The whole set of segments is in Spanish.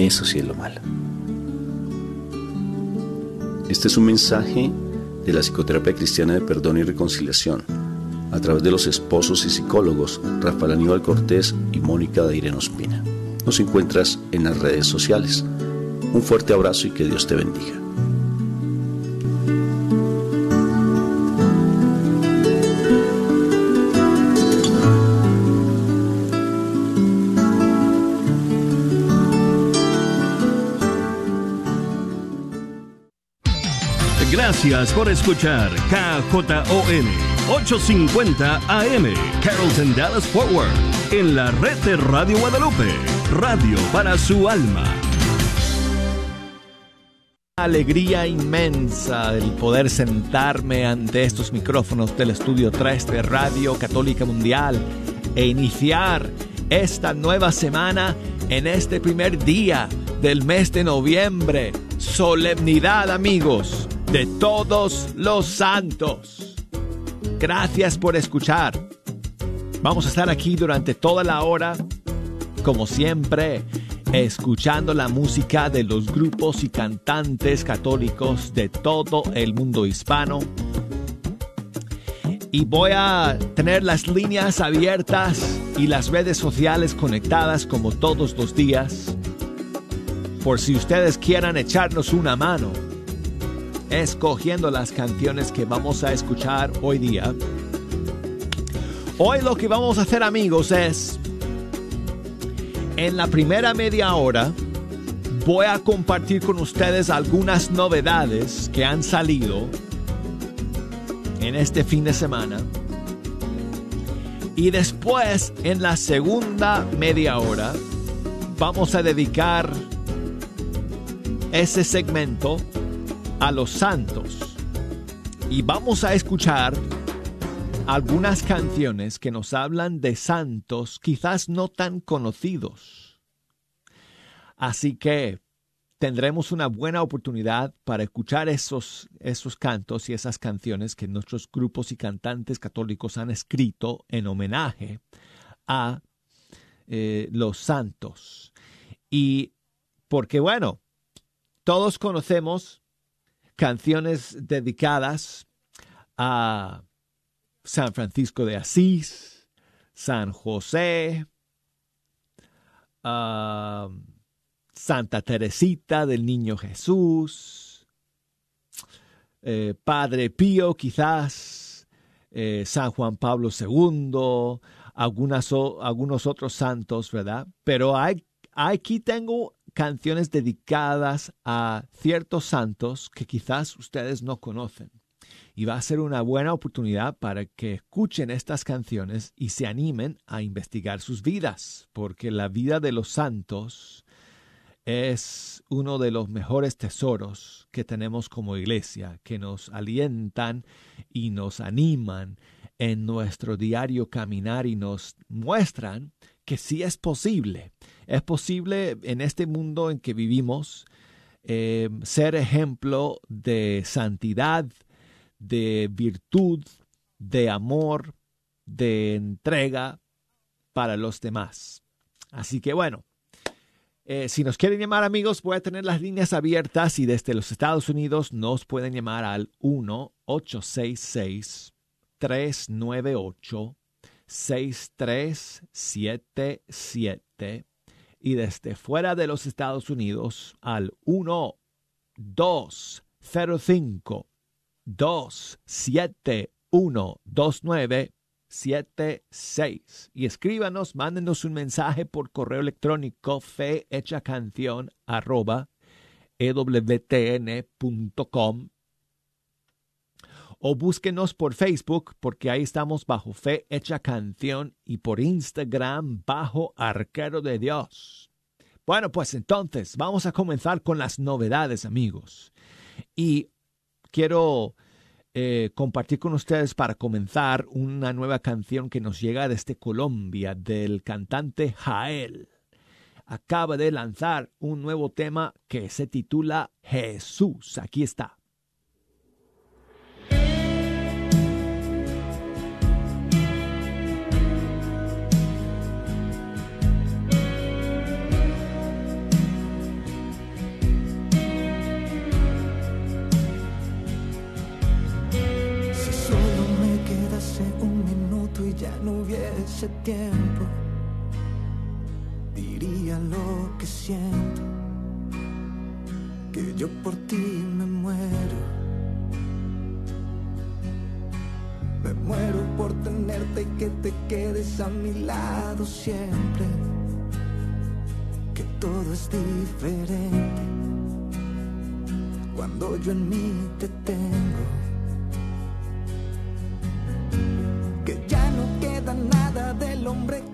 Eso sí es lo malo. Este es un mensaje de la psicoterapia cristiana de perdón y reconciliación a través de los esposos y psicólogos Rafael Aníbal Cortés y Mónica de Irene Ospina. Nos encuentras en las redes sociales. Un fuerte abrazo y que Dios te bendiga. Gracias por escuchar KJON 850 AM Carrollton Dallas Forward en la red de Radio Guadalupe, radio para su alma. Alegría inmensa el poder sentarme ante estos micrófonos del estudio 3 de Radio Católica Mundial e iniciar esta nueva semana en este primer día del mes de noviembre. Solemnidad amigos de todos los santos. Gracias por escuchar. Vamos a estar aquí durante toda la hora, como siempre, escuchando la música de los grupos y cantantes católicos de todo el mundo hispano. Y voy a tener las líneas abiertas y las redes sociales conectadas como todos los días, por si ustedes quieran echarnos una mano escogiendo las canciones que vamos a escuchar hoy día. Hoy lo que vamos a hacer amigos es, en la primera media hora, voy a compartir con ustedes algunas novedades que han salido en este fin de semana. Y después, en la segunda media hora, vamos a dedicar ese segmento a los santos. Y vamos a escuchar algunas canciones que nos hablan de santos quizás no tan conocidos. Así que tendremos una buena oportunidad para escuchar esos, esos cantos y esas canciones que nuestros grupos y cantantes católicos han escrito en homenaje a eh, los santos. Y porque bueno, todos conocemos canciones dedicadas a San Francisco de Asís, San José, Santa Teresita del Niño Jesús, eh, Padre Pío quizás, eh, San Juan Pablo II, algunos otros santos, ¿verdad? Pero hay, aquí tengo canciones dedicadas a ciertos santos que quizás ustedes no conocen. Y va a ser una buena oportunidad para que escuchen estas canciones y se animen a investigar sus vidas, porque la vida de los santos es uno de los mejores tesoros que tenemos como iglesia, que nos alientan y nos animan en nuestro diario caminar y nos muestran que sí es posible. Es posible en este mundo en que vivimos eh, ser ejemplo de santidad, de virtud, de amor, de entrega para los demás. Así que bueno, eh, si nos quieren llamar amigos, voy a tener las líneas abiertas y desde los Estados Unidos nos pueden llamar al 1-866-398. 6377 y desde fuera de los Estados Unidos al 1 205 271 2976 y escríbanos, mándenos un mensaje por correo electrónico fe canción arroba ewtn.com o búsquenos por Facebook porque ahí estamos bajo Fe Hecha Canción y por Instagram bajo Arquero de Dios. Bueno, pues entonces vamos a comenzar con las novedades amigos. Y quiero eh, compartir con ustedes para comenzar una nueva canción que nos llega desde Colombia del cantante Jael. Acaba de lanzar un nuevo tema que se titula Jesús. Aquí está. Tiempo diría lo que siento, que yo por ti me muero. Me muero por tenerte y que te quedes a mi lado siempre, que todo es diferente cuando yo en mí te tengo. Hombre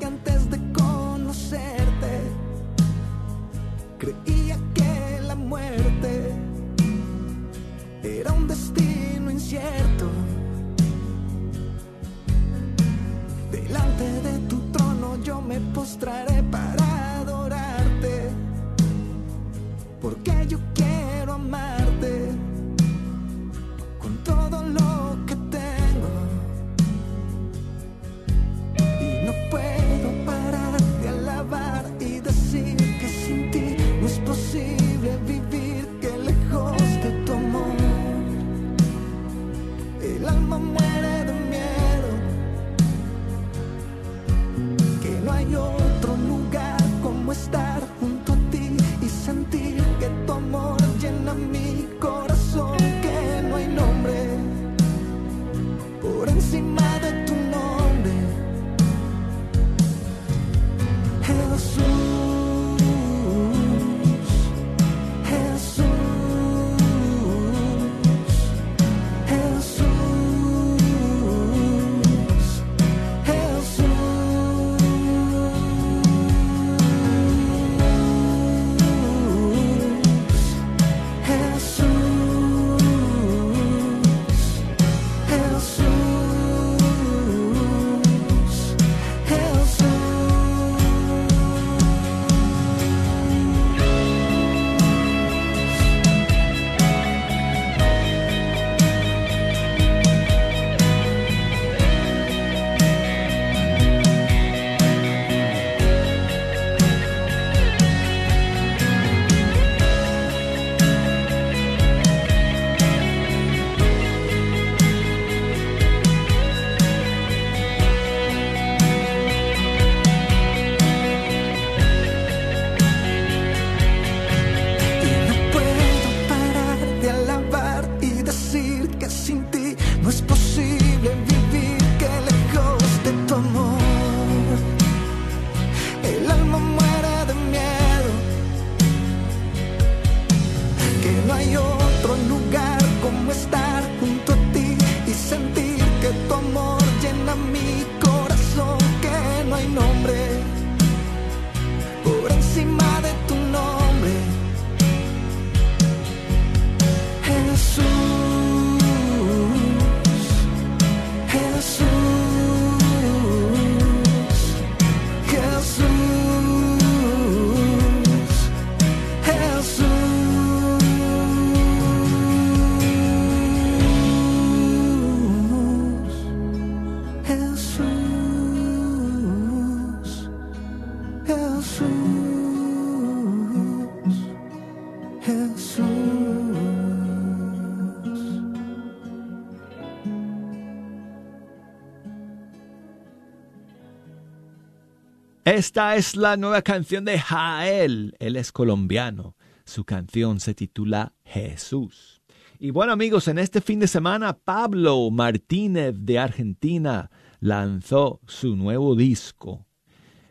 Esta es la nueva canción de Jael. Él es colombiano. Su canción se titula Jesús. Y bueno amigos, en este fin de semana Pablo Martínez de Argentina lanzó su nuevo disco.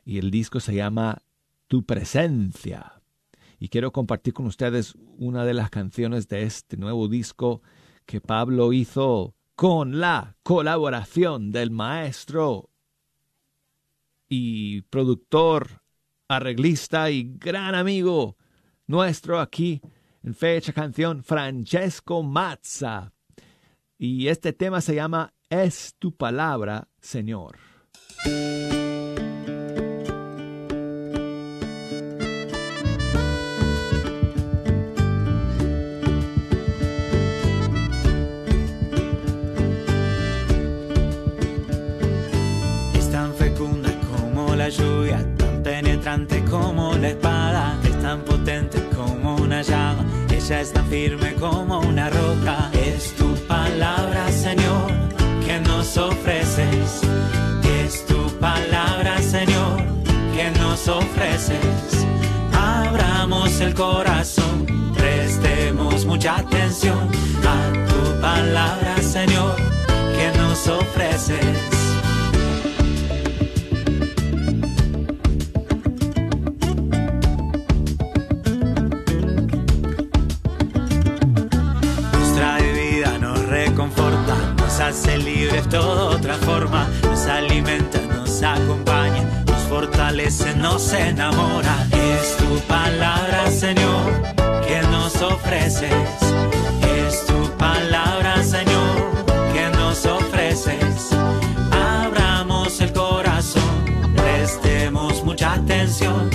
Y el disco se llama Tu presencia. Y quiero compartir con ustedes una de las canciones de este nuevo disco que Pablo hizo con la colaboración del maestro y productor, arreglista y gran amigo nuestro aquí en fecha canción, Francesco Mazza. Y este tema se llama Es tu palabra, Señor. Ella es firme como una roca. Es tu palabra, Señor, que nos ofreces, es tu palabra, nos ofreces. Abramos el corazón, prestemos mucha atención a tu palabra, Señor, que nos ofreces. Hace libres toda otra forma, nos alimenta, nos acompaña, nos fortalece, nos enamora. Es tu palabra, Señor, que nos ofreces. Es tu palabra, Señor, que nos ofreces. Abramos el corazón, prestemos mucha atención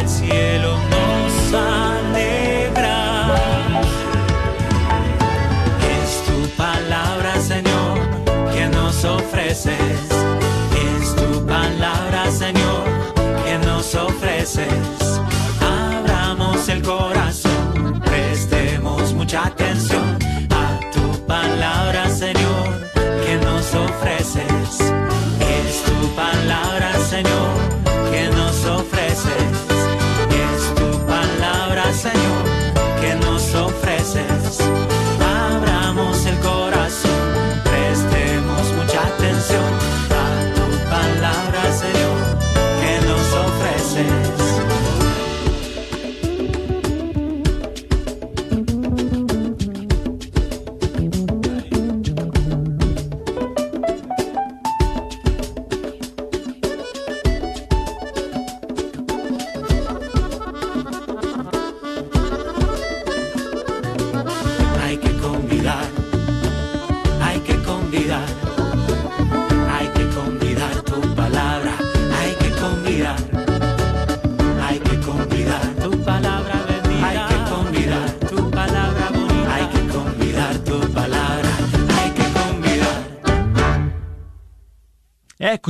el cielo nos alegra. Es tu palabra, Señor, que nos ofreces. Es tu palabra, Señor, que nos ofreces. Abramos el corazón, prestemos mucha atención a tu palabra, Señor, que nos ofreces. Palabra, Señor,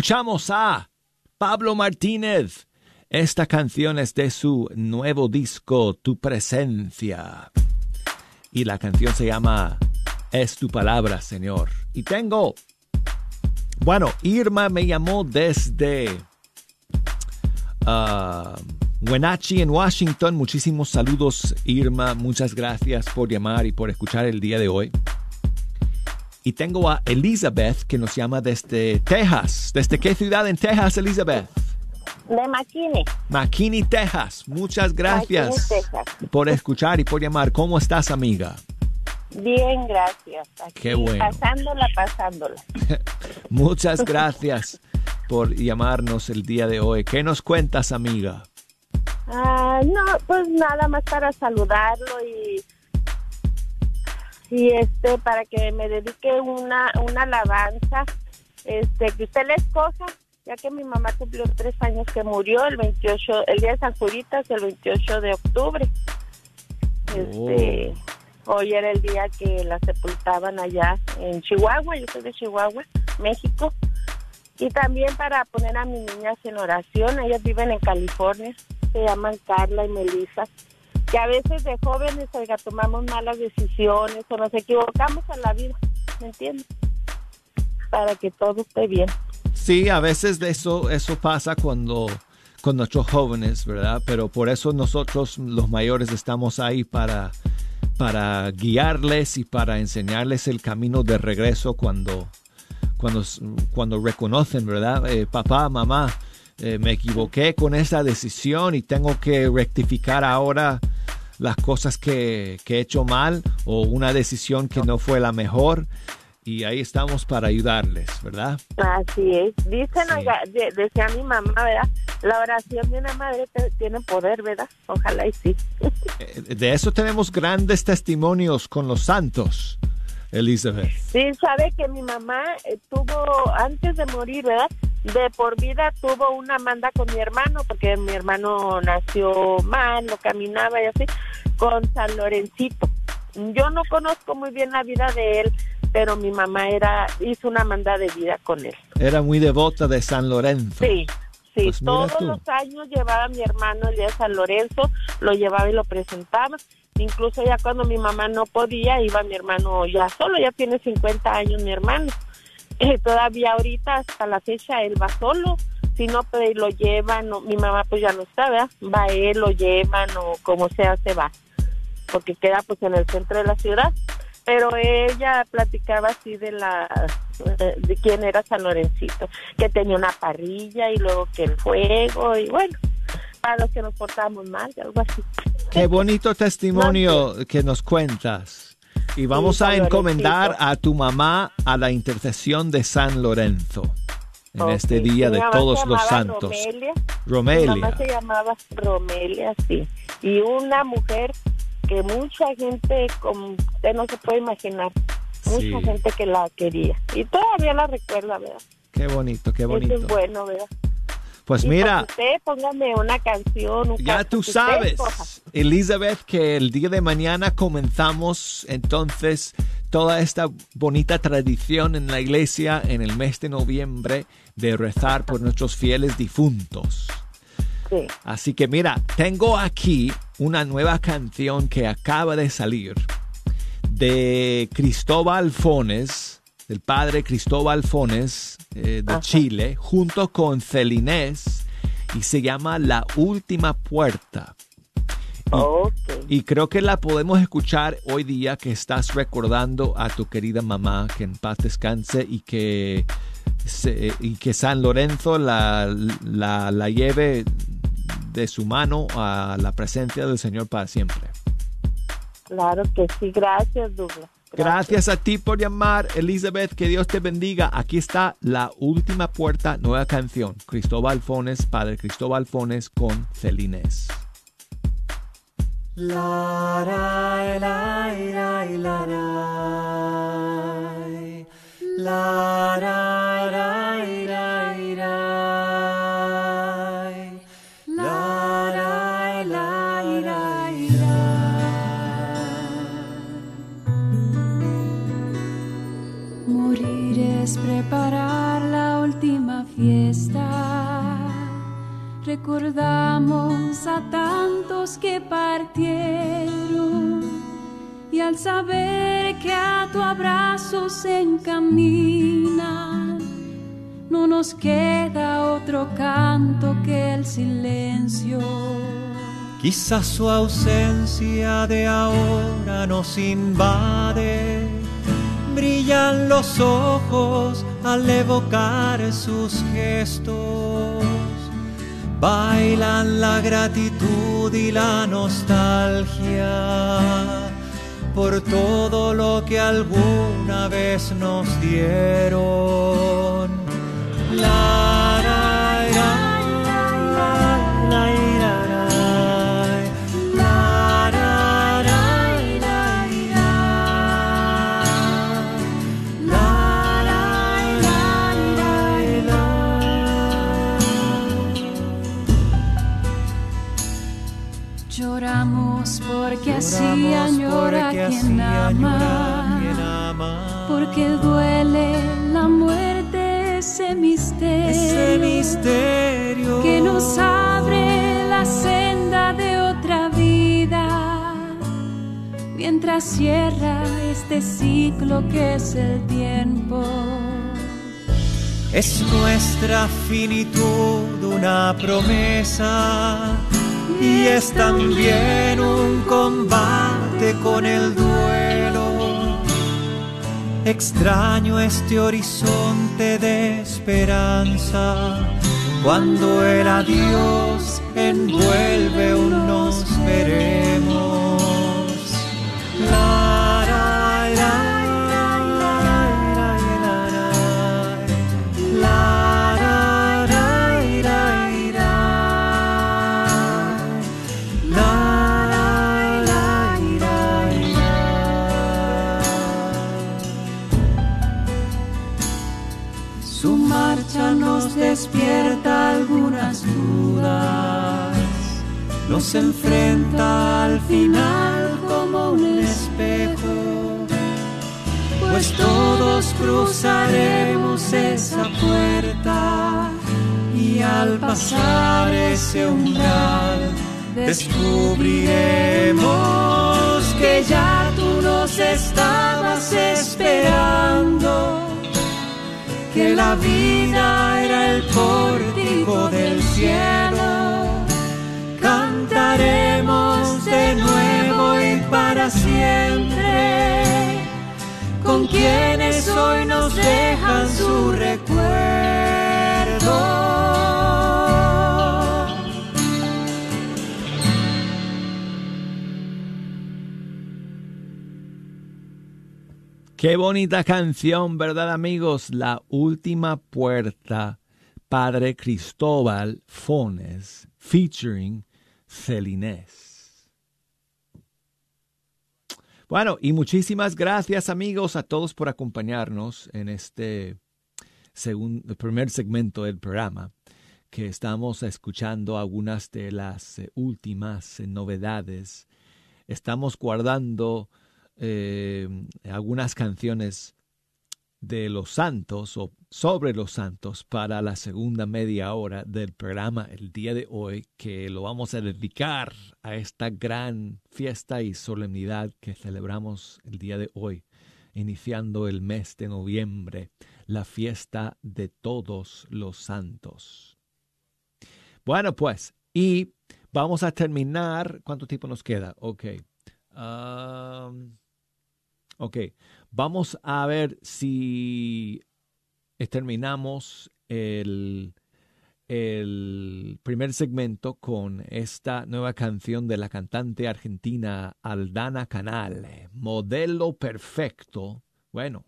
Escuchamos a Pablo Martínez. Esta canción es de su nuevo disco Tu Presencia. Y la canción se llama Es tu palabra, Señor. Y tengo... Bueno, Irma me llamó desde uh, Wenatchee en Washington. Muchísimos saludos, Irma. Muchas gracias por llamar y por escuchar el día de hoy. Y tengo a Elizabeth que nos llama desde Texas. ¿Desde qué ciudad en Texas, Elizabeth? De McKinney. McKinney, Texas. Muchas gracias por escuchar y por llamar. ¿Cómo estás, amiga? Bien, gracias. Qué bueno. Pasándola, pasándola. Muchas gracias por llamarnos el día de hoy. ¿Qué nos cuentas, amiga? Ah, no, pues nada más para saludarlo y y este para que me dedique una una alabanza este que usted le escoja ya que mi mamá cumplió tres años que murió el 28 el día de San Juditas el 28 de octubre. Este Oh. hoy era el día que la sepultaban allá en Chihuahua yo soy de Chihuahua México. Y también para poner a mis niñas en oración ellas viven en California se llaman Carla y Melissa que a veces de jóvenes, oiga, tomamos malas decisiones o nos equivocamos en la vida, ¿me entiendes? Para que todo esté bien. Sí, a veces de eso, eso pasa cuando con nuestros jóvenes, ¿verdad? Pero por eso nosotros los mayores estamos ahí para, para guiarles y para enseñarles el camino de regreso cuando, cuando, cuando reconocen, ¿verdad? Eh, papá, mamá, eh, me equivoqué con esa decisión y tengo que rectificar ahora las cosas que, que he hecho mal o una decisión que no fue la mejor. Y ahí estamos para ayudarles, ¿verdad? Así es. Dicen, Sí. oiga, de- decía mi mamá, ¿verdad? La oración de una madre te- tiene poder, ¿verdad? Ojalá y sí. Eh, De eso tenemos grandes testimonios con los santos, Elizabeth. Sí, sabe que mi mamá eh, tuvo, antes de morir, ¿verdad? De por vida tuvo una manda con mi hermano, porque mi hermano nació mal, no caminaba y así, con San Lorencito. Yo no conozco muy bien la vida de él, pero mi mamá era hizo una manda de vida con él. Era muy devota de San Lorenzo. Sí, sí, Pues todos tú. los años llevaba a mi hermano el día de San Lorenzo, lo llevaba y lo presentaba. Incluso ya cuando mi mamá no podía, iba mi hermano ya solo, ya tiene 50 años mi hermano. Eh, todavía ahorita, hasta la fecha, él va solo. Si no, pues lo llevan, o- mi mamá pues ya no está, ¿verdad? Va él, lo llevan o como sea, se va. Porque queda pues en el centro de la ciudad. Pero ella platicaba así de la eh, de quién era San Lorencito, que tenía una parrilla y luego que el fuego y bueno, para los que nos portábamos mal, algo así. Qué bonito testimonio que nos cuentas. Y vamos a encomendar a tu mamá a la intercesión de San Lorenzo en este día Mi de todos los santos. Romelia. Mi Romelia. mamá se llamaba Romelia, sí. Y una mujer que mucha gente, como usted no se puede imaginar, mucha Sí. gente que la quería. Y todavía la recuerda, ¿verdad? Qué bonito, qué Eso bonito. es bueno, ¿verdad? Pues Y mira, usted póngame una canción. un ya tú usted sabes. Elizabeth, que el día de mañana comenzamos entonces toda esta bonita tradición en la iglesia en el mes de noviembre de rezar por nuestros fieles difuntos. Sí. Así que mira, tengo aquí una nueva canción que acaba de salir de Cristóbal Fones, del padre Cristóbal Fones eh, de Ajá. Chile, junto con Celinés, y se llama La Última Puerta. Y creo que la podemos escuchar hoy día que estás recordando a tu querida mamá, que en paz descanse y que, se- y que San Lorenzo la, la, la lleve de su mano a la presencia del Señor para siempre. Claro que sí. Gracias, Douglas. Gracias a ti por llamar, Elizabeth. Que Dios te bendiga. Aquí está la última puerta, nueva canción. Cristóbal Fones, Padre Cristóbal Fones con ra, Recordamos a tantos que partieron y al saber que a tu abrazo se encaminan, no nos queda otro canto que el silencio. Quizás su ausencia de ahora nos invade. Brillan los ojos al evocar sus gestos. Bailan la gratitud y la nostalgia por todo lo que alguna vez nos dieron. Quien ama. Porque duele la muerte, ese misterio, ese misterio que nos abre la senda de otra vida, mientras cierra este ciclo que es el tiempo. Es nuestra finitud una promesa y es también un combate con el duelo. Extraño este horizonte de esperanza cuando el adiós envuelve un nos. Despierta algunas dudas, nos enfrenta al final como un espejo, pues todos cruzaremos esa puerta y al pasar ese umbral descubriremos que ya tú nos estabas esperando, que la vida era el pórtico del cielo. Cantaremos de nuevo y para siempre con quienes hoy nos dejan su recuerdo. Qué bonita canción, ¿verdad amigos? La última puerta, Padre Cristóbal Fones, featuring Celinés. Bueno, y muchísimas gracias amigos a todos por acompañarnos en este primer segmento del programa, que estamos escuchando algunas de las eh, últimas eh, novedades. Estamos guardando eh, algunas canciones de los santos o sobre los santos para la segunda media hora del programa el día de hoy que lo vamos a dedicar a esta gran fiesta y solemnidad que celebramos el día de hoy iniciando el mes de noviembre la fiesta de todos los santos. Bueno pues y vamos a terminar. ¿cuánto tiempo nos queda? ok. Um, Ok, vamos a ver si terminamos el, el primer segmento con esta nueva canción de la cantante argentina Aldana Canal, Modelo Perfecto. Bueno,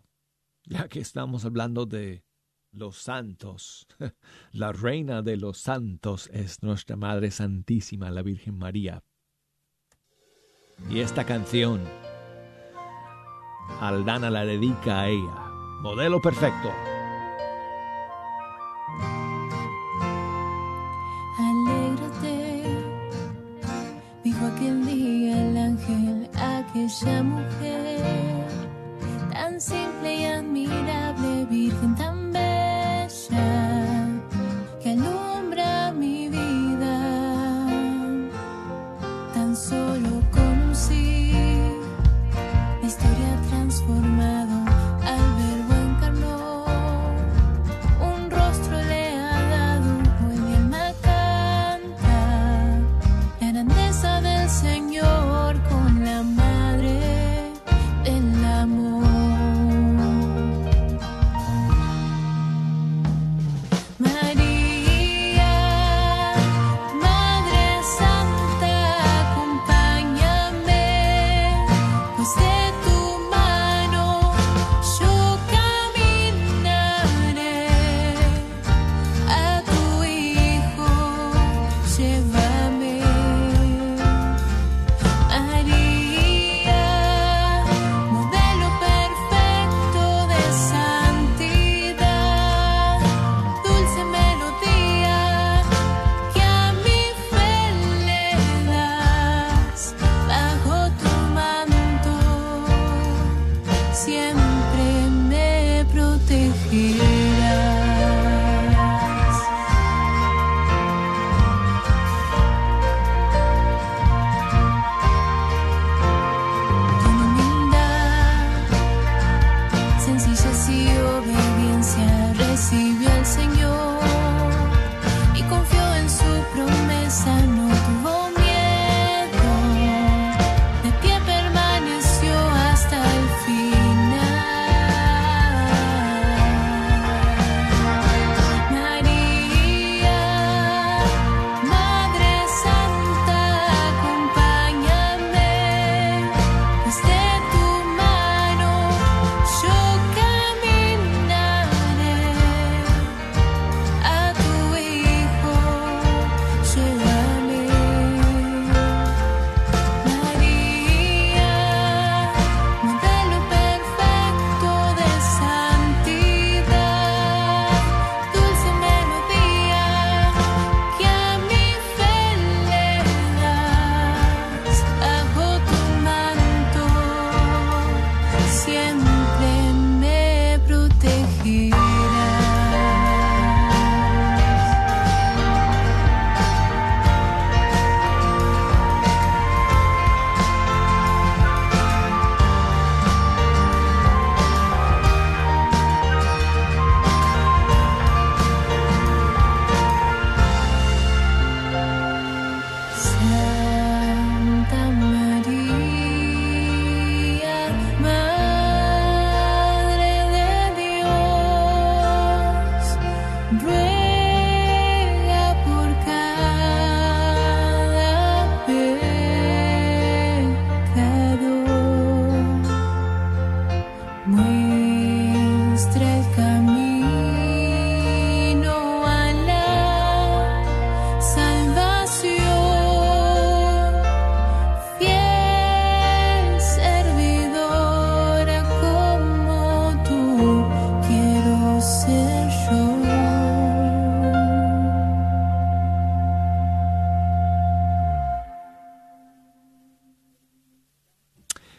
ya que estamos hablando de los santos, la reina de los santos es nuestra Madre Santísima, la Virgen María. Y esta canción Aldana la dedica a ella. Modelo perfecto.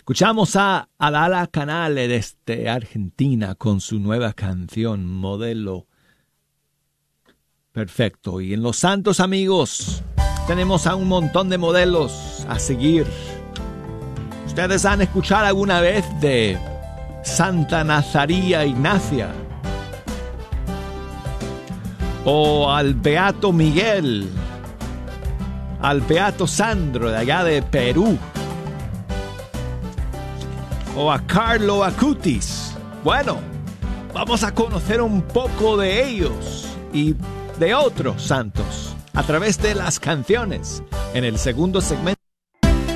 Escuchamos a Adala Canale desde Argentina con su nueva canción, Modelo Perfecto. Y en Los Santos Amigos tenemos a un montón de modelos a seguir. ¿Ustedes han escuchado alguna vez de Santa Nazaría Ignacia? O al Beato Miguel, al Beato Sandro de allá de Perú, o a Carlo Acutis. Bueno, vamos a conocer un poco de ellos y de otros santos a través de las canciones en el segundo segmento.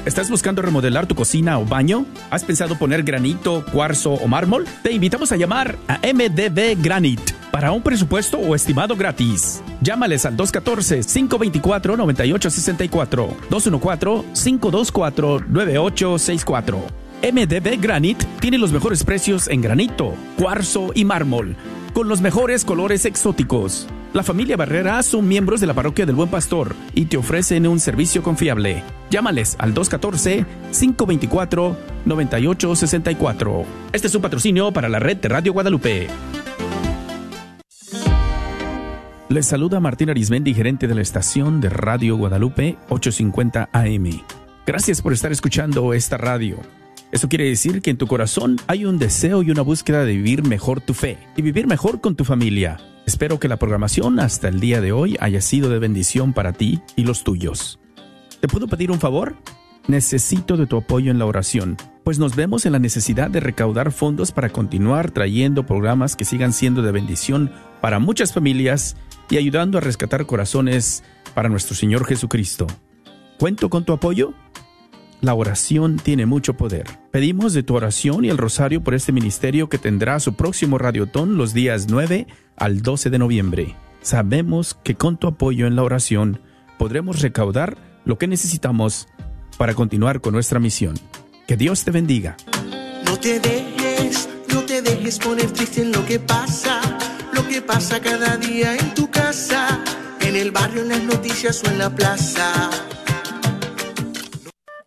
¿Estás buscando remodelar tu cocina o baño? ¿Has pensado poner granito, cuarzo o mármol? Te invitamos a llamar a MDB Granite para un presupuesto o estimado gratis. Llámales al 214-524-9864, 214-524-9864. MDB Granite tiene los mejores precios en granito, cuarzo y mármol, con los mejores colores exóticos. La familia Barrera son miembros de la parroquia del Buen Pastor y te ofrecen un servicio confiable. Llámales al 214-524-9864. Este es un patrocinio para la red de Radio Guadalupe. Les saluda Martín Arismendi, gerente de la estación de Radio Guadalupe 850 AM. Gracias por estar escuchando esta radio. Eso quiere decir que en tu corazón hay un deseo y una búsqueda de vivir mejor tu fe y vivir mejor con tu familia. Espero que la programación hasta el día de hoy haya sido de bendición para ti y los tuyos. ¿Te puedo pedir un favor? Necesito de tu apoyo en la oración, pues nos vemos en la necesidad de recaudar fondos para continuar trayendo programas que sigan siendo de bendición para muchas familias y ayudando a rescatar corazones para nuestro Señor Jesucristo. ¿Cuento con tu apoyo? La oración tiene mucho poder. Pedimos de tu oración y el rosario por este ministerio que tendrá su próximo radiotón los días 9 al 12 de noviembre. Sabemos que con tu apoyo en la oración podremos recaudar lo que necesitamos para continuar con nuestra misión. Que Dios te bendiga. No te dejes, no te dejes poner triste en lo que pasa, lo que pasa cada día en tu casa, en el barrio, en las noticias o en la plaza.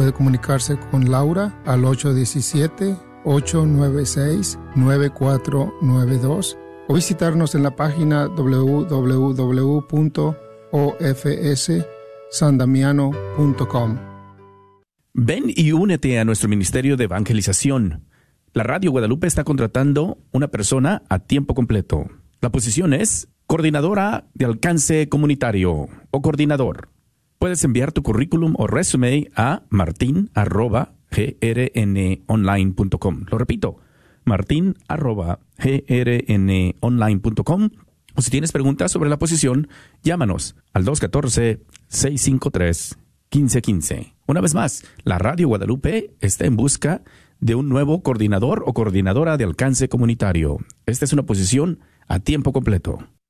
Puede comunicarse con Laura al 817-896-9492 o visitarnos en la página www.ofssandamiano.com. Ven y únete a nuestro ministerio de evangelización. La Radio Guadalupe está contratando una persona a tiempo completo. La posición es coordinadora de alcance comunitario o coordinador puedes enviar tu currículum o resume a martin.grnonline.com. Lo repito, martin.grnonline.com. O si tienes preguntas sobre la posición, llámanos al 214-653-1515. Una vez más, la Radio Guadalupe está en busca de un nuevo coordinador o coordinadora de alcance comunitario. Esta es una posición a tiempo completo.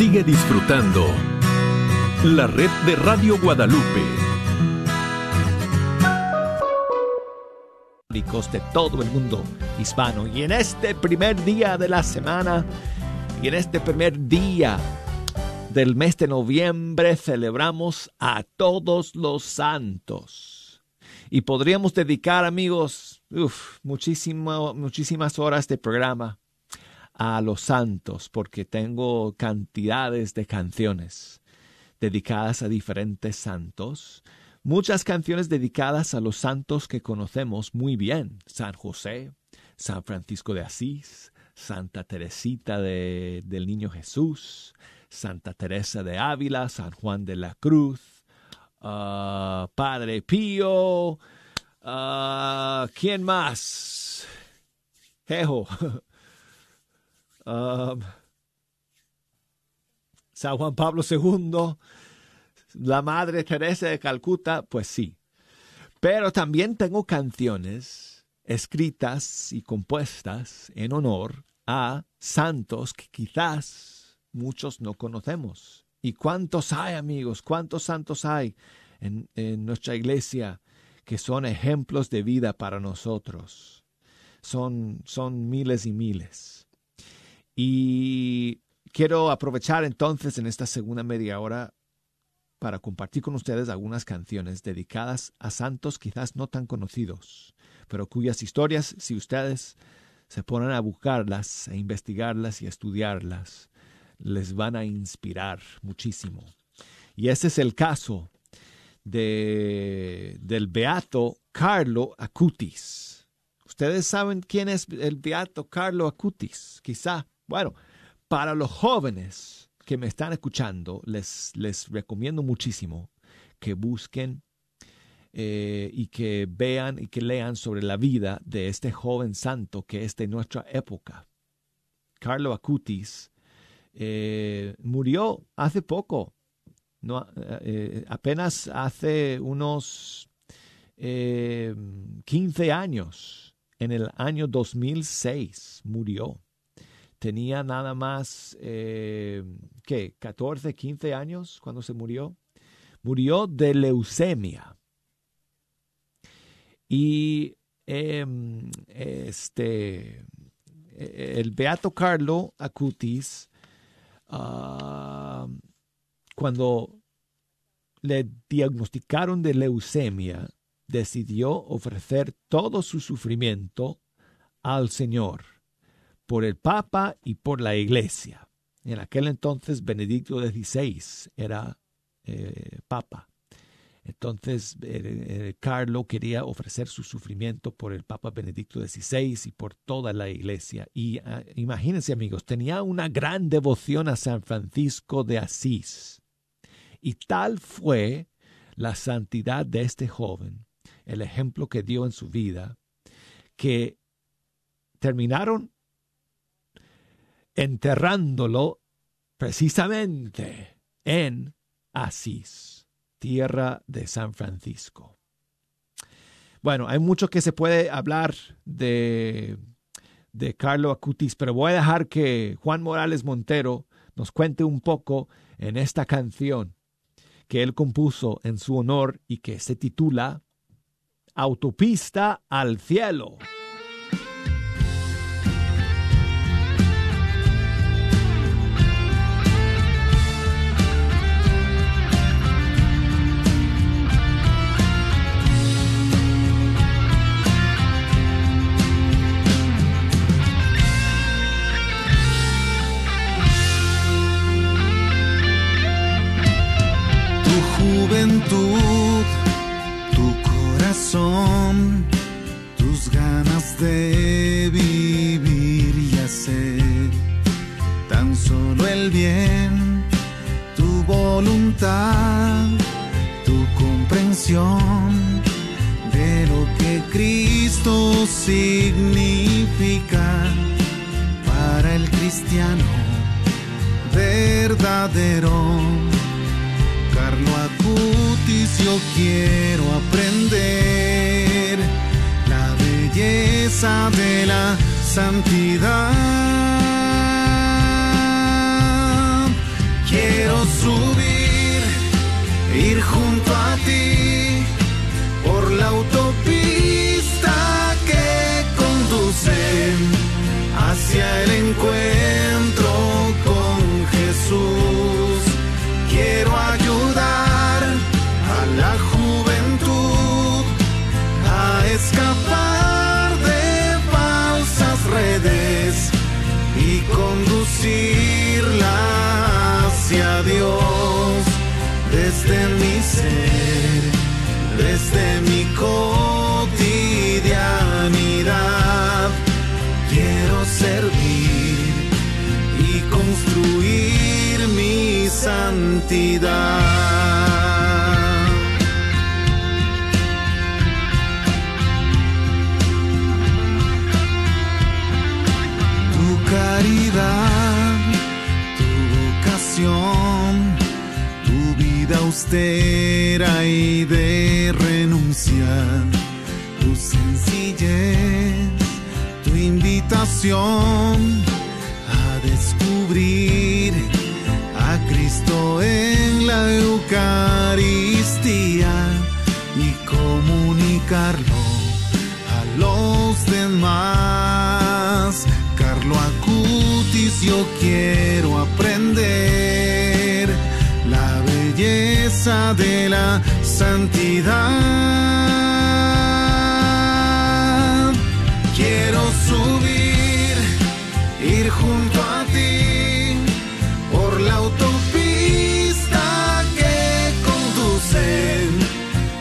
Sigue disfrutando la red de Radio Guadalupe. de todo el mundo hispano. Y en este primer día de la semana, y en este primer día del mes de noviembre, celebramos a todos los santos. Y podríamos dedicar, amigos, uf, muchísimo, muchísimas horas de programa a los santos, porque tengo cantidades de canciones dedicadas a diferentes santos. Muchas canciones dedicadas a los santos que conocemos muy bien. San José, San Francisco de Asís, Santa Teresita de, del Niño Jesús, Santa Teresa de Ávila, San Juan de la Cruz, ah, Padre Pío, ah, ¿quién más? Jejo. Um, San Juan Pablo II, la Madre Teresa de Calcuta, pues sí. Pero también tengo canciones escritas y compuestas en honor a santos que quizás muchos no conocemos. ¿Y cuántos hay, amigos? ¿Cuántos santos hay en, en nuestra iglesia que son ejemplos de vida para nosotros? Son, son miles y miles. Y quiero aprovechar entonces en esta segunda media hora para compartir con ustedes algunas canciones dedicadas a santos quizás no tan conocidos, pero cuyas historias, si ustedes se ponen a buscarlas, a investigarlas y a estudiarlas, les van a inspirar muchísimo. Y ese es el caso de, del beato Carlo Acutis. Ustedes saben quién es el beato Carlo Acutis, quizá. Bueno, para los jóvenes que me están escuchando, les, les recomiendo muchísimo que busquen eh, y que vean y que lean sobre la vida de este joven santo que es de nuestra época. Carlo Acutis eh, murió hace poco, no, eh, apenas hace unos 15 años, en el año 2006 murió tenía nada más, eh, ¿qué? 14, 15 años cuando se murió. Murió de leucemia. Y em, este, el Beato Carlo Acutis, ah, cuando le diagnosticaron de leucemia, decidió ofrecer todo su sufrimiento al Señor por el Papa y por la Iglesia. En aquel entonces Benedicto XVI era eh, Papa. Entonces Carlo quería ofrecer su sufrimiento por el Papa Benedicto XVI y por toda la Iglesia. Y ah, imagínense amigos, tenía una gran devoción a San Francisco de Asís. Y tal fue la santidad de este joven, el ejemplo que dio en su vida, que terminaron enterrándolo precisamente en Asís, tierra de San Francisco. Bueno, hay mucho que se puede hablar de, de Carlo Acutis, pero voy a dejar que Juan Morales Montero nos cuente un poco en esta canción que él compuso en su honor y que se titula Autopista al cielo. Cristo significa para el cristiano verdadero Carlo Acutis yo quiero aprender la belleza de la santidad. Quiero subir, ir junto a ti desde mi cotidianidad. Quiero servir y construir mi santidad. Austera y de renunciar, tu sencillez, tu invitación a descubrir a Cristo en la Eucaristía y comunicarlo a los demás. Carlo Acutis, yo de la santidad. Quiero subir, ir junto a ti por la autopista que conduce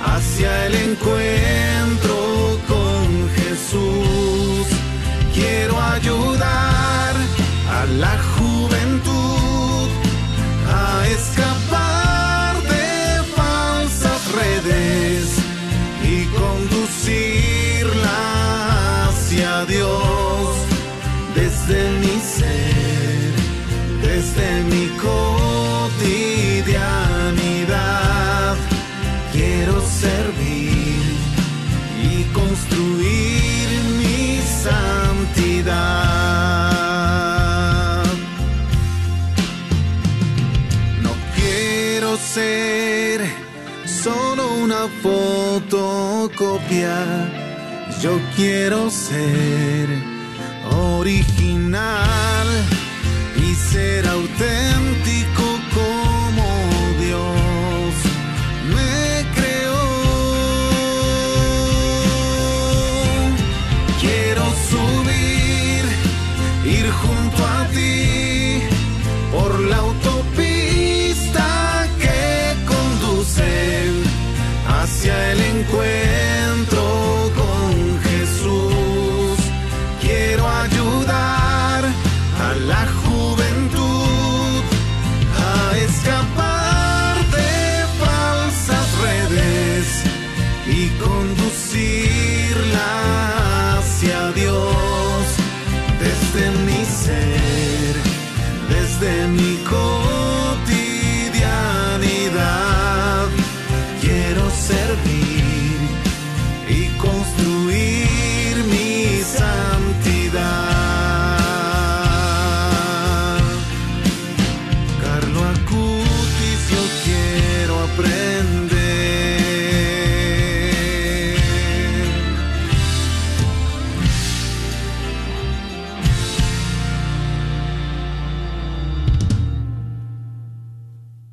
hacia el encuentro santidad. No quiero ser solo una fotocopia. Yo quiero ser original y ser auténtico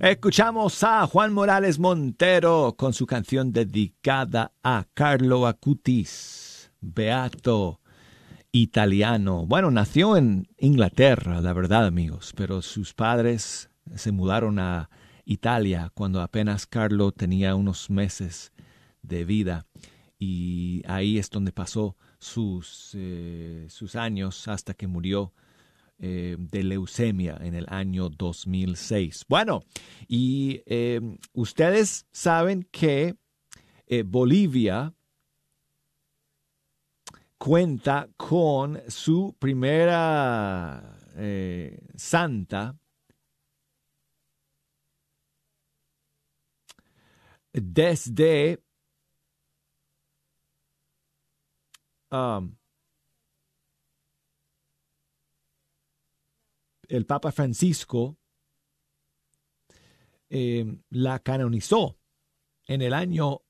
Escuchamos a Juan Morales Montero con su canción dedicada a Carlo Acutis, beato italiano. Bueno, nació en Inglaterra, la verdad, amigos, pero sus padres se mudaron a Italia cuando apenas Carlo tenía unos meses de vida y ahí es donde pasó sus, eh, sus años hasta que murió eh, de leucemia en el año 2006. Bueno, y eh, ustedes saben que eh, Bolivia cuenta con su primera santa desde um, el Papa Francisco eh, la canonizó en el año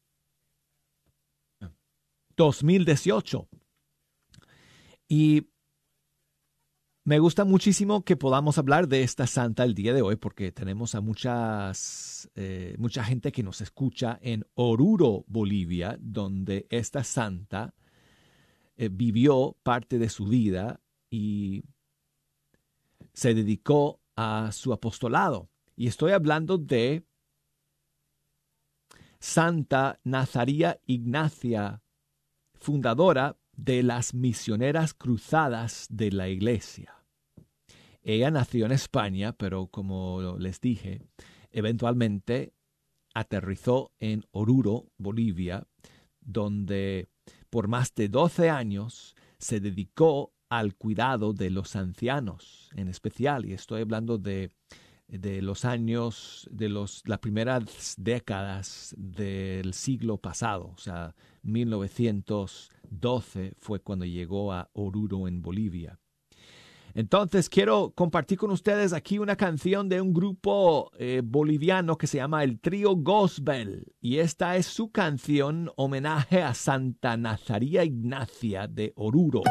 2018. Y me gusta muchísimo que podamos hablar de esta santa el día de hoy porque tenemos a muchas, eh, mucha gente que nos escucha en Oruro, Bolivia, donde esta santa eh, vivió parte de su vida y se dedicó a su apostolado. Y estoy hablando de Santa Nazaría Ignacia, fundadora de las misioneras cruzadas de la Iglesia. Ella nació en España, pero como les dije, eventualmente aterrizó en Oruro, Bolivia, donde por más de 12 años se dedicó al cuidado de los ancianos en especial, y estoy hablando de, de los años, de los, las primeras décadas del siglo pasado, o sea, 1912 fue cuando llegó a Oruro en Bolivia. Entonces quiero compartir con ustedes aquí una canción de un grupo eh, boliviano que se llama el Trío Gospel y esta es su canción homenaje a Santa Nazaría Ignacia de Oruro.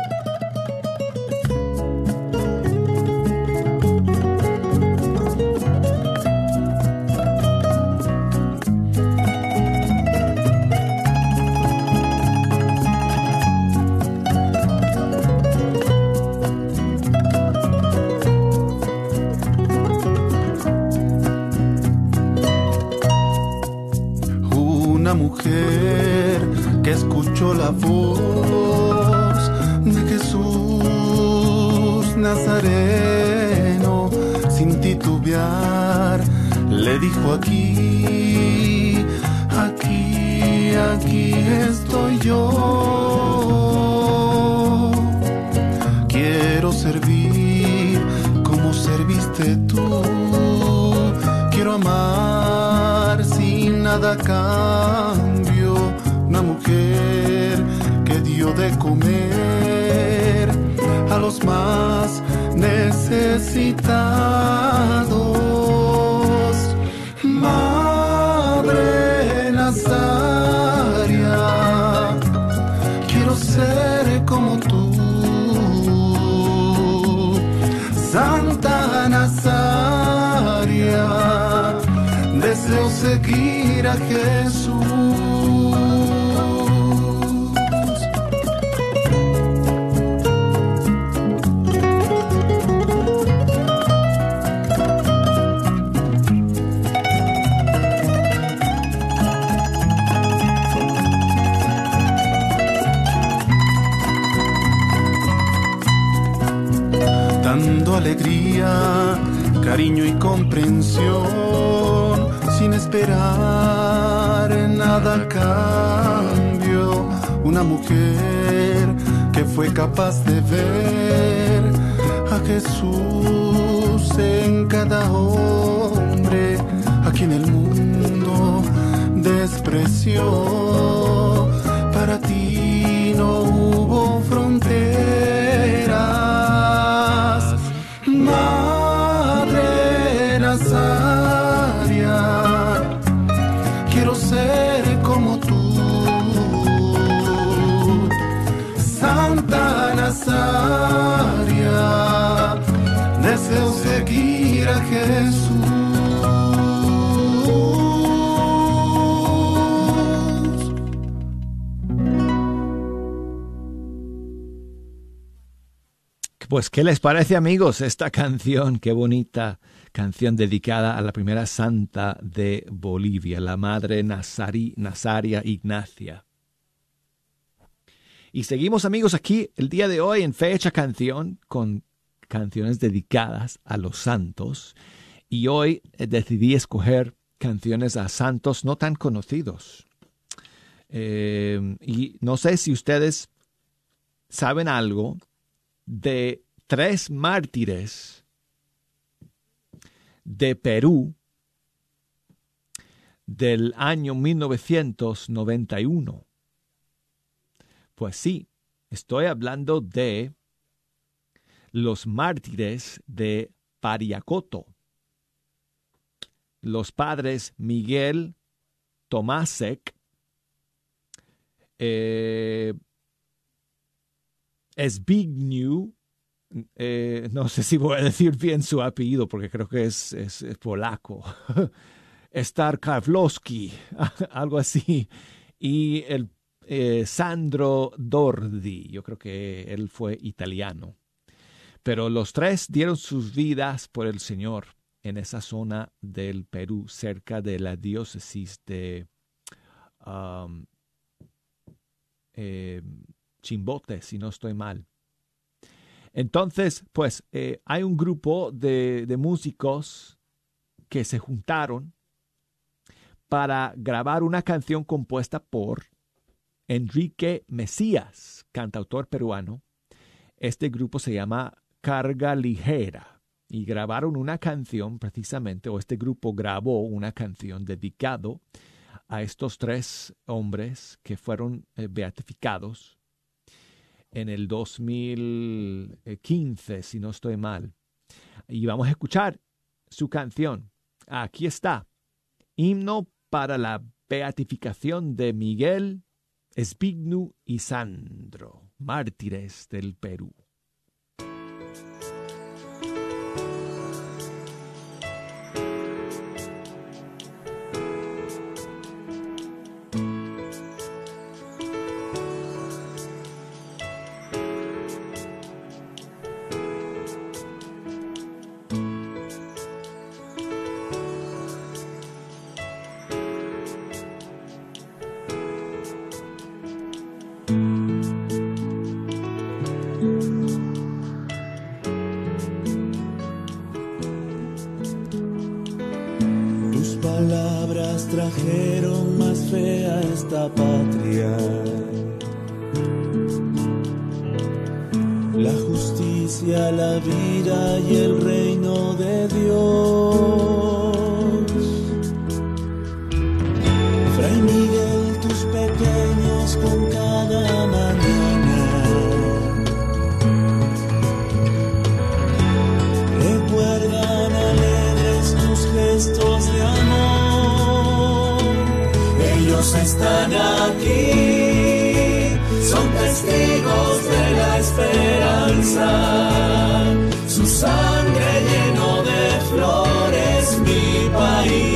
Mujer que escuchó la voz de Jesús Nazareno sin titubear le dijo aquí, aquí, aquí estoy yo. Quiero servir como serviste tú. Quiero amar sin nada a de comer a los más necesitados. Madre Nazaria, quiero ser como tú. Santa Nazaria, deseo seguir a Jesús. Cariño y comprensión, sin esperar nada a cambio. Una mujer que fue capaz de ver a Jesús en cada hombre, a quien el mundo despreció. Pues, ¿qué les parece, amigos, esta canción? Qué bonita canción dedicada a la primera santa de Bolivia, la madre Nazari, Nazaria Ignacia. Y seguimos, amigos, aquí el día de hoy en Fecha Canción con canciones dedicadas a los santos. Y hoy eh, decidí escoger canciones a santos no tan conocidos. Eh, y no sé si ustedes saben algo de tres mártires de Perú del año 1991. Pues sí, estoy hablando de los mártires de Pariacoto. Los padres Miguel Tomásek, eh, Zbigniew, eh, no sé si voy a decir bien su apellido porque creo que es, es, polaco, Star Kavlowski, algo así, y el eh, Sandro Dordi, yo creo que él fue italiano. Pero los tres dieron sus vidas por el Señor en esa zona del Perú, cerca de la diócesis de um, eh, Chimbote, si no estoy mal. Entonces, pues eh, hay un grupo de, de músicos que se juntaron para grabar una canción compuesta por Enrique Mesías, cantautor peruano. Este grupo se llama Carga Ligera y grabaron una canción precisamente, o este grupo grabó una canción dedicado a estos tres hombres que fueron eh, beatificados en el 2015, si no estoy mal. Y vamos a escuchar su canción. Aquí está, himno para la beatificación de Miguel, Espignu y Sandro, mártires del Perú. You.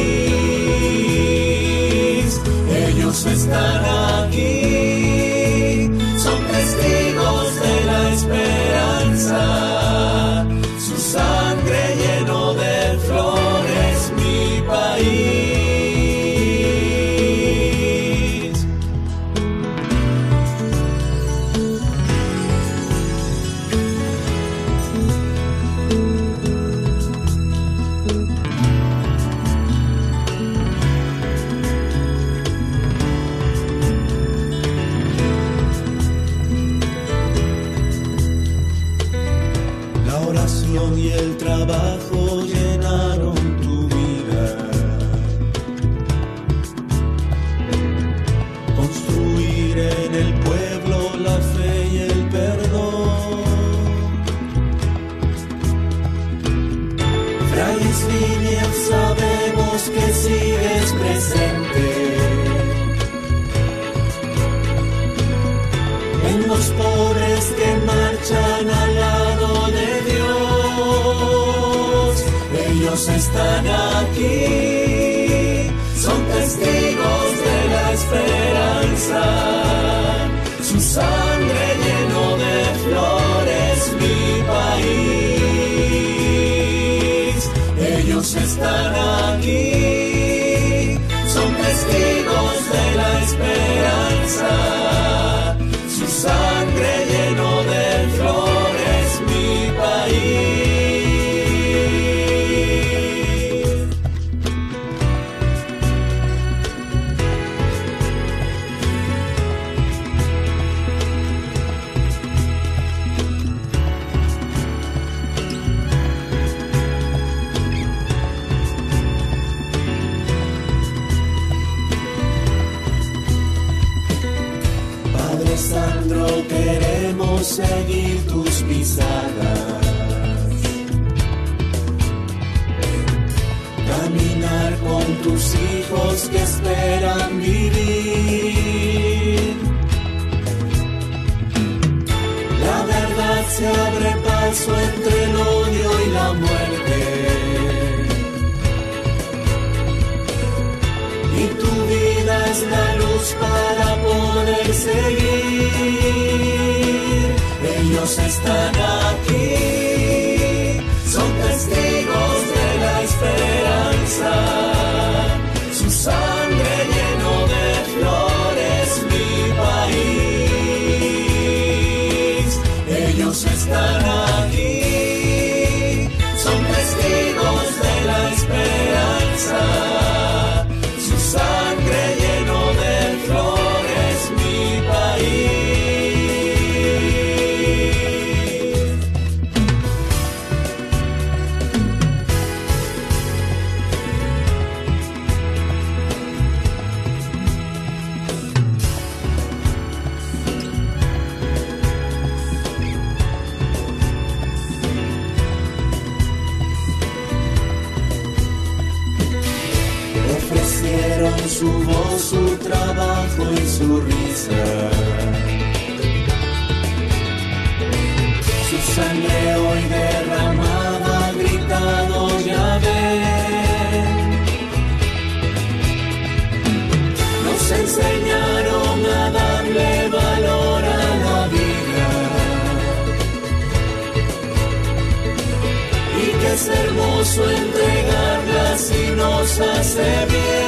Hermoso entregarla si nos hace bien.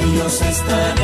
Ellos están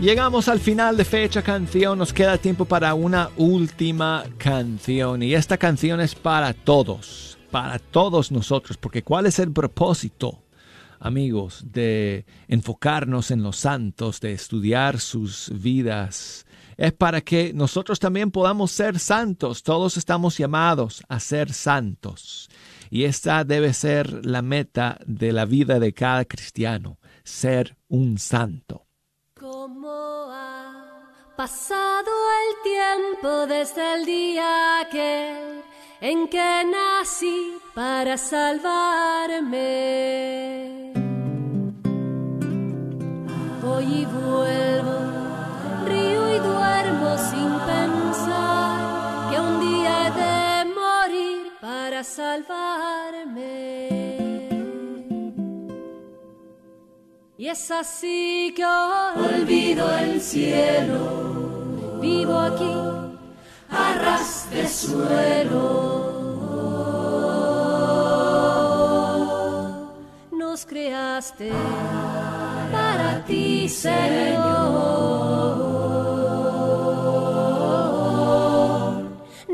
llegamos al final de fecha canción. Nos queda tiempo para una última canción. Y esta canción es para todos, para todos nosotros. Porque ¿cuál es el propósito? Amigos, de enfocarnos en los santos, de estudiar sus vidas, es para que nosotros también podamos ser santos. Todos estamos llamados a ser santos. Y esta debe ser la meta de la vida de cada cristiano, ser un santo. ¿Cómo ha pasado el tiempo desde el día aquel en que nací para salvarme? Voy y vuelvo, río y duermo sin pensar que un día he de morir para salvarme. Y es así que olvido el cielo, vivo aquí a suelo. Nos creaste para ti, Señor.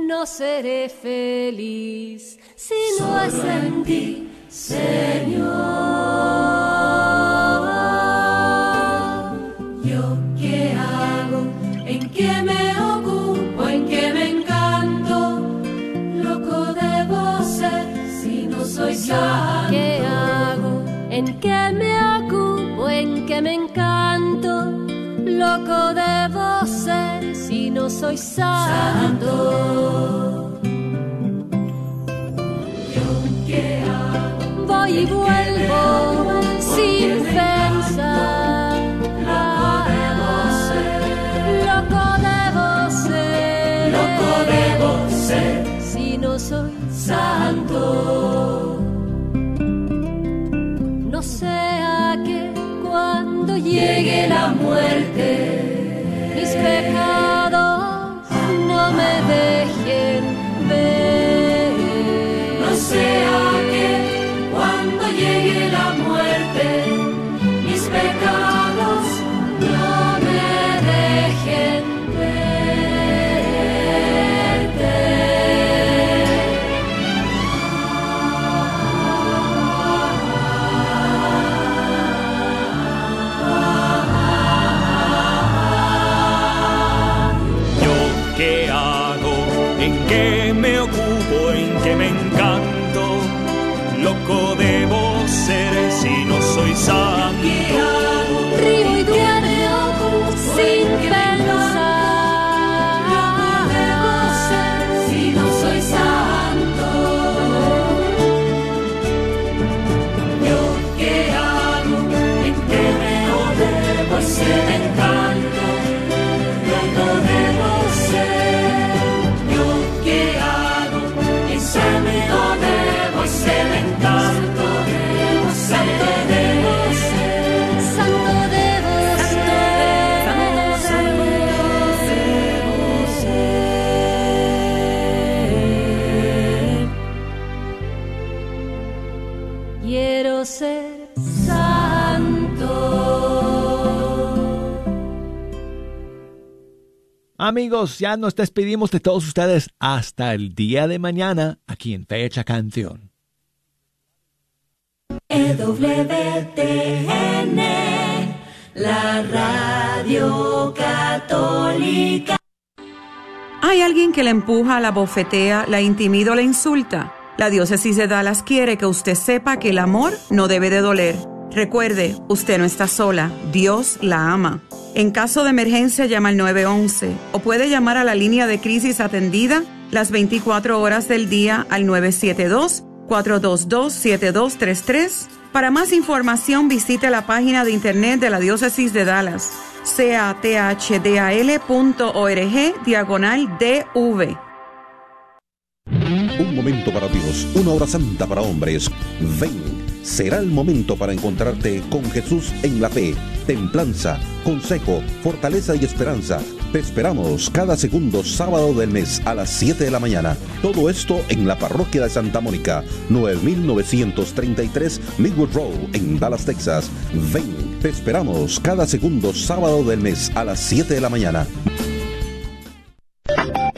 No seré feliz si no es en ti, Señor. No soy santo. ¿Yo? Voy y vuelvo sin pensar. Loco debo ser. Loco debo ser. Si no soy santo. No sea que cuando llegue la muerte, me ocupo? ¿En qué me encanto? Loco debo ser si no soy santo. Amigos, ya nos despedimos de todos ustedes hasta el día de mañana aquí en Fecha Canción. EWTN, la radio católica. ¿Hay alguien que le empuja, la bofetea, la intimida o la insulta? La diócesis de Dallas quiere que usted sepa que el amor no debe de doler. Recuerde, usted no está sola, Dios la ama. En caso de emergencia llama al 911 o puede llamar a la línea de crisis atendida las 24 horas del día al 972-422-7233. Para más información visite la página de internet de la diócesis de Dallas, cathdal.org diagonal DV. Un momento para Dios, una hora santa para hombres. Ven será el momento para encontrarte con Jesús en la fe, templanza, consejo, fortaleza y esperanza. Te esperamos cada segundo sábado del mes a las 7 de la mañana. Todo esto en la parroquia de Santa Mónica, 9933 Millwood Road en Dallas, Texas. Ven, te esperamos cada segundo sábado del mes a las 7 de la mañana.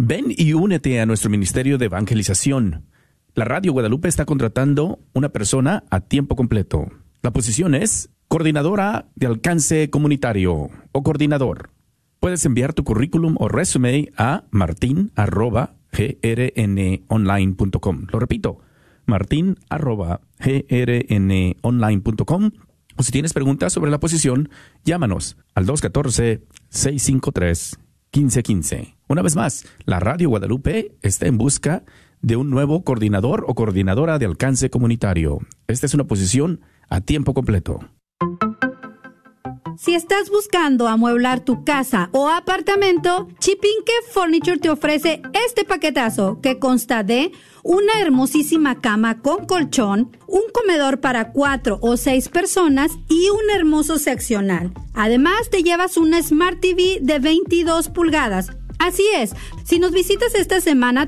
Ven y únete a nuestro ministerio de evangelización. La Radio Guadalupe está contratando una persona a tiempo completo. La posición es coordinadora de alcance comunitario o coordinador. Puedes enviar tu currículum o resume a martin.grnonline.com. Lo repito, martin.grnonline.com. O si tienes preguntas sobre la posición, llámanos al 214-653. 1515. Una vez más, la Radio Guadalupe está en busca de un nuevo coordinador o coordinadora de alcance comunitario. Esta es una posición a tiempo completo. Si estás buscando amueblar tu casa o apartamento, Chipinque Furniture te ofrece este paquetazo que consta de una hermosísima cama con colchón, un comedor para cuatro o seis personas y un hermoso seccional. Además, te llevas una Smart TV de 22 pulgadas. Así es, si nos visitas esta semana, te